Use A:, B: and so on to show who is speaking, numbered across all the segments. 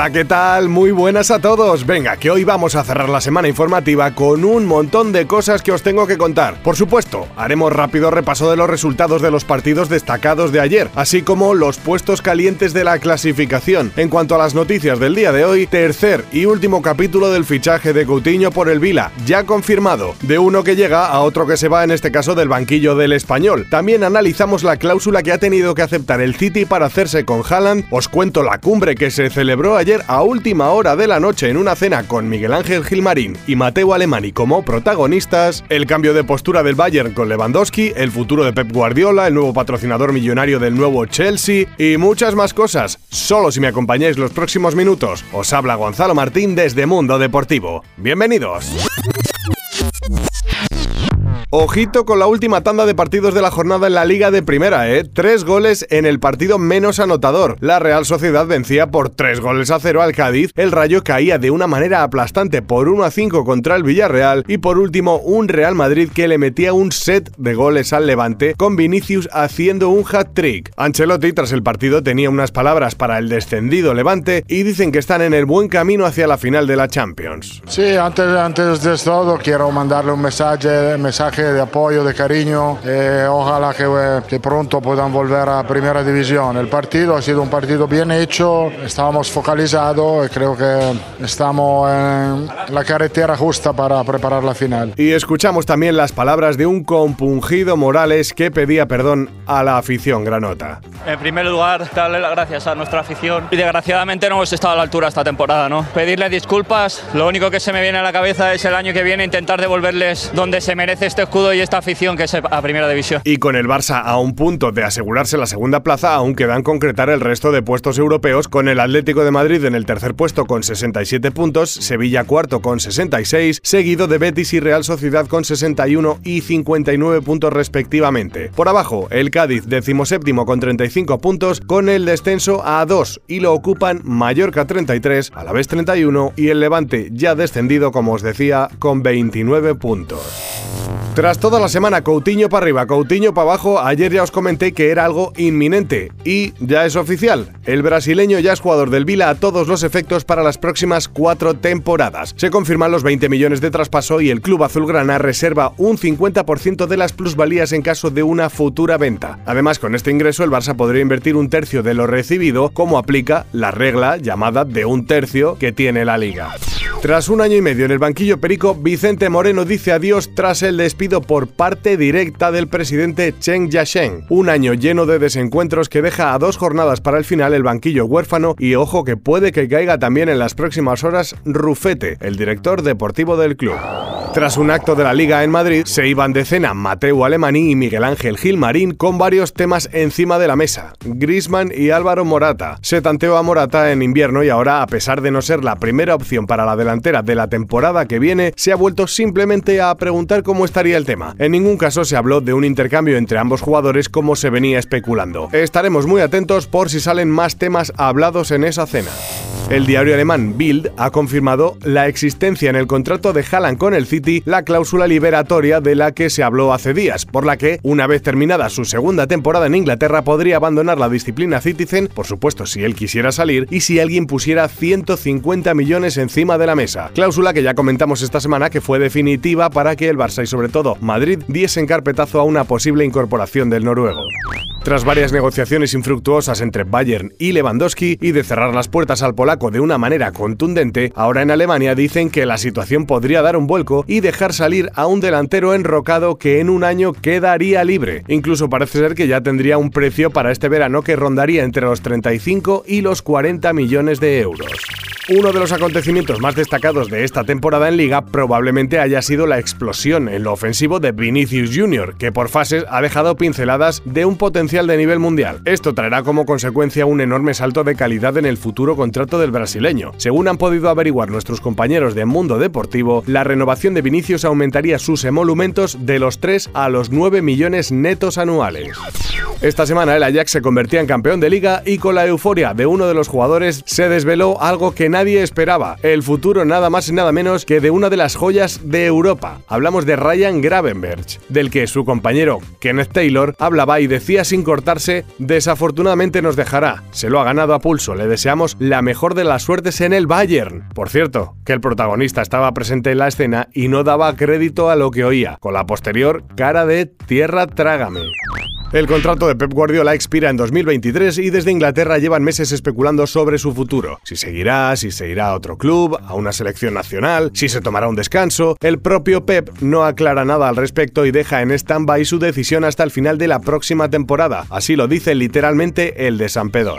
A: Hola, ¿qué tal? Muy buenas a todos. Venga, que hoy vamos a cerrar la semana informativa con un montón de cosas que os tengo que contar. Por supuesto, haremos rápido repaso de los resultados de los partidos destacados de ayer, así como los puestos calientes de la clasificación. En cuanto a las noticias del día de hoy, tercer y último capítulo del fichaje de Coutinho por el Vila, ya confirmado, de uno que llega a otro que se va, en este caso del banquillo del español. También analizamos la cláusula que ha tenido que aceptar el City para hacerse con Haaland, os cuento la cumbre que se celebró ayer a última hora de la noche en una cena con Miguel Ángel Gilmarín y Mateo Alemani como protagonistas, el cambio de postura del Bayern con Lewandowski, el futuro de Pep Guardiola, el nuevo patrocinador millonario del nuevo Chelsea y muchas más cosas. Solo si me acompañáis los próximos minutos, os habla Gonzalo Martín desde Mundo Deportivo. Bienvenidos. Ojito con la última tanda de partidos de la jornada en la Liga de Primera, ¿eh? Tres goles en el partido menos anotador. La Real Sociedad vencía por tres goles a cero al Cádiz, el Rayo caía de una manera aplastante por 1 a 5 contra el Villarreal y por último un Real Madrid que le metía un set de goles al Levante con Vinicius haciendo un hat-trick. Ancelotti tras el partido tenía unas palabras para el descendido Levante y dicen que están en el buen camino hacia la final de la Champions.
B: Sí, antes, antes de todo quiero mandarle un mensaje, mensaje de apoyo, de cariño. Eh, ojalá que, eh, que, pronto puedan volver a Primera División. El partido ha sido un partido bien hecho, estábamos focalizados y creo que estamos en la carretera justa para preparar la final.
A: Y escuchamos también las palabras de un compungido Morales que pedía perdón a la afición granota.
C: En primer lugar, darle las gracias a nuestra afición y desgraciadamente no hemos estado a la altura esta temporada, ¿no? Pedirle disculpas, lo único que se me viene a la cabeza es el año que viene intentar devolverles donde se merece este y esta afición que es a Primera División.
A: Y con el Barça a un punto de asegurarse la segunda plaza, aún quedan concretar el resto de puestos europeos con el Atlético de Madrid en el tercer puesto con 67 puntos, Sevilla cuarto con 66, seguido de Betis y Real Sociedad con 61 y 59 puntos respectivamente. Por abajo, el Cádiz decimoséptimo con 35 puntos, con el descenso a 2 y lo ocupan Mallorca 33, a la vez 31 y el Levante ya descendido como os decía con 29 puntos. Tras toda la semana Coutinho para arriba, Coutinho para abajo, ayer ya os comenté que era algo inminente y ya es oficial. El brasileño ya es jugador del Vila a todos los efectos para las próximas cuatro temporadas. Se confirman los 20 millones de traspaso y el club azulgrana reserva un 50% de las plusvalías en caso de una futura venta. Además, con este ingreso el Barça podría invertir un tercio de lo recibido, como aplica la regla llamada de un tercio que tiene la liga. Tras un año y medio en el banquillo perico, Vicente Moreno dice adiós tras el despido por parte directa del presidente Chen Yasheng. Un año lleno de desencuentros que deja a dos jornadas para el final el banquillo huérfano y ojo que puede que caiga también en las próximas horas Rufete, el director deportivo del club. Tras un acto de la Liga en Madrid, se iban de cena Mateo Alemany y Miguel Ángel Gilmarín con varios temas encima de la mesa. Grisman y Álvaro Morata. Se tanteó a Morata en invierno y ahora, a pesar de no ser la primera opción para la delantera de la temporada que viene, se ha vuelto simplemente a preguntar cómo estaría el tema. En ningún caso se habló de un intercambio entre ambos jugadores como se venía especulando. Estaremos muy atentos por si salen más temas hablados en esa cena. El diario alemán Bild ha confirmado la existencia en el contrato de Haaland con el City la cláusula liberatoria de la que se habló hace días, por la que, una vez terminada su segunda temporada en Inglaterra, podría abandonar la disciplina Citizen, por supuesto si él quisiera salir, y si alguien pusiera 150 millones encima de la mesa. Cláusula que ya comentamos esta semana que fue definitiva para que el Barça y sobre todo Madrid diesen carpetazo a una posible incorporación del noruego. Tras varias negociaciones infructuosas entre Bayern y Lewandowski y de cerrar las puertas al polaco de una manera contundente, ahora en Alemania dicen que la situación podría dar un vuelco y dejar salir a un delantero enrocado que en un año quedaría libre. Incluso parece ser que ya tendría un precio para este verano que rondaría entre los 35 y los 40 millones de euros. Uno de los acontecimientos más destacados de esta temporada en Liga probablemente haya sido la explosión en lo ofensivo de Vinicius Jr., que por fases ha dejado pinceladas de un potencial de nivel mundial. Esto traerá como consecuencia un enorme salto de calidad en el futuro contrato del brasileño. Según han podido averiguar nuestros compañeros de Mundo Deportivo, la renovación de Vinicius aumentaría sus emolumentos de los 3 a los 9 millones netos anuales. Esta semana el Ajax se convertía en campeón de liga y con la euforia de uno de los jugadores se desveló algo que nadie esperaba, el futuro nada más y nada menos que de una de las joyas de Europa. Hablamos de Ryan Gravenberg, del que su compañero Kenneth Taylor hablaba y decía sin cortarse, desafortunadamente nos dejará, se lo ha ganado a pulso, le deseamos la mejor de las suertes en el Bayern. Por cierto, que el protagonista estaba presente en la escena y no daba crédito a lo que oía, con la posterior cara de tierra trágame. El contrato de Pep Guardiola expira en 2023 y desde Inglaterra llevan meses especulando sobre su futuro. Si seguirá, si se irá a otro club, a una selección nacional, si se tomará un descanso. El propio Pep no aclara nada al respecto y deja en stand-by su decisión hasta el final de la próxima temporada. Así lo dice literalmente el de San Pedro.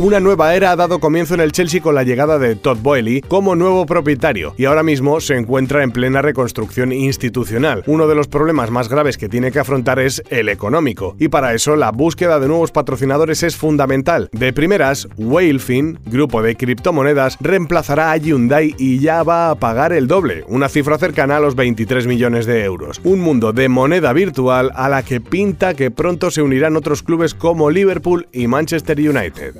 A: Una nueva era ha dado comienzo en el Chelsea con la llegada de Todd Boehly como nuevo propietario y ahora mismo se encuentra en plena reconstrucción institucional. Uno de los problemas más graves que tiene que afrontar es el económico y para eso la búsqueda de nuevos patrocinadores es fundamental. De primeras, Whalefin, grupo de criptomonedas, reemplazará a Hyundai y ya va a pagar el doble, una cifra cercana a los 23 millones de euros. Un mundo de moneda virtual a la que pinta que pronto se unirán otros clubes como Liverpool y Manchester United.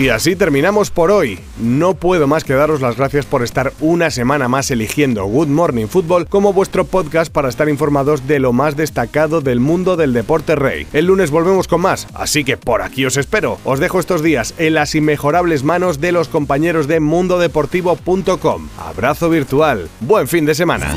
A: Y así terminamos por hoy. No puedo más que daros las gracias por estar una semana más eligiendo Good Morning Football como vuestro podcast para estar informados de lo más destacado del mundo del deporte rey. El lunes volvemos con más, así que por aquí os espero. Os dejo estos días en las inmejorables manos de los compañeros de mundodeportivo.com. Abrazo virtual. Buen fin de semana.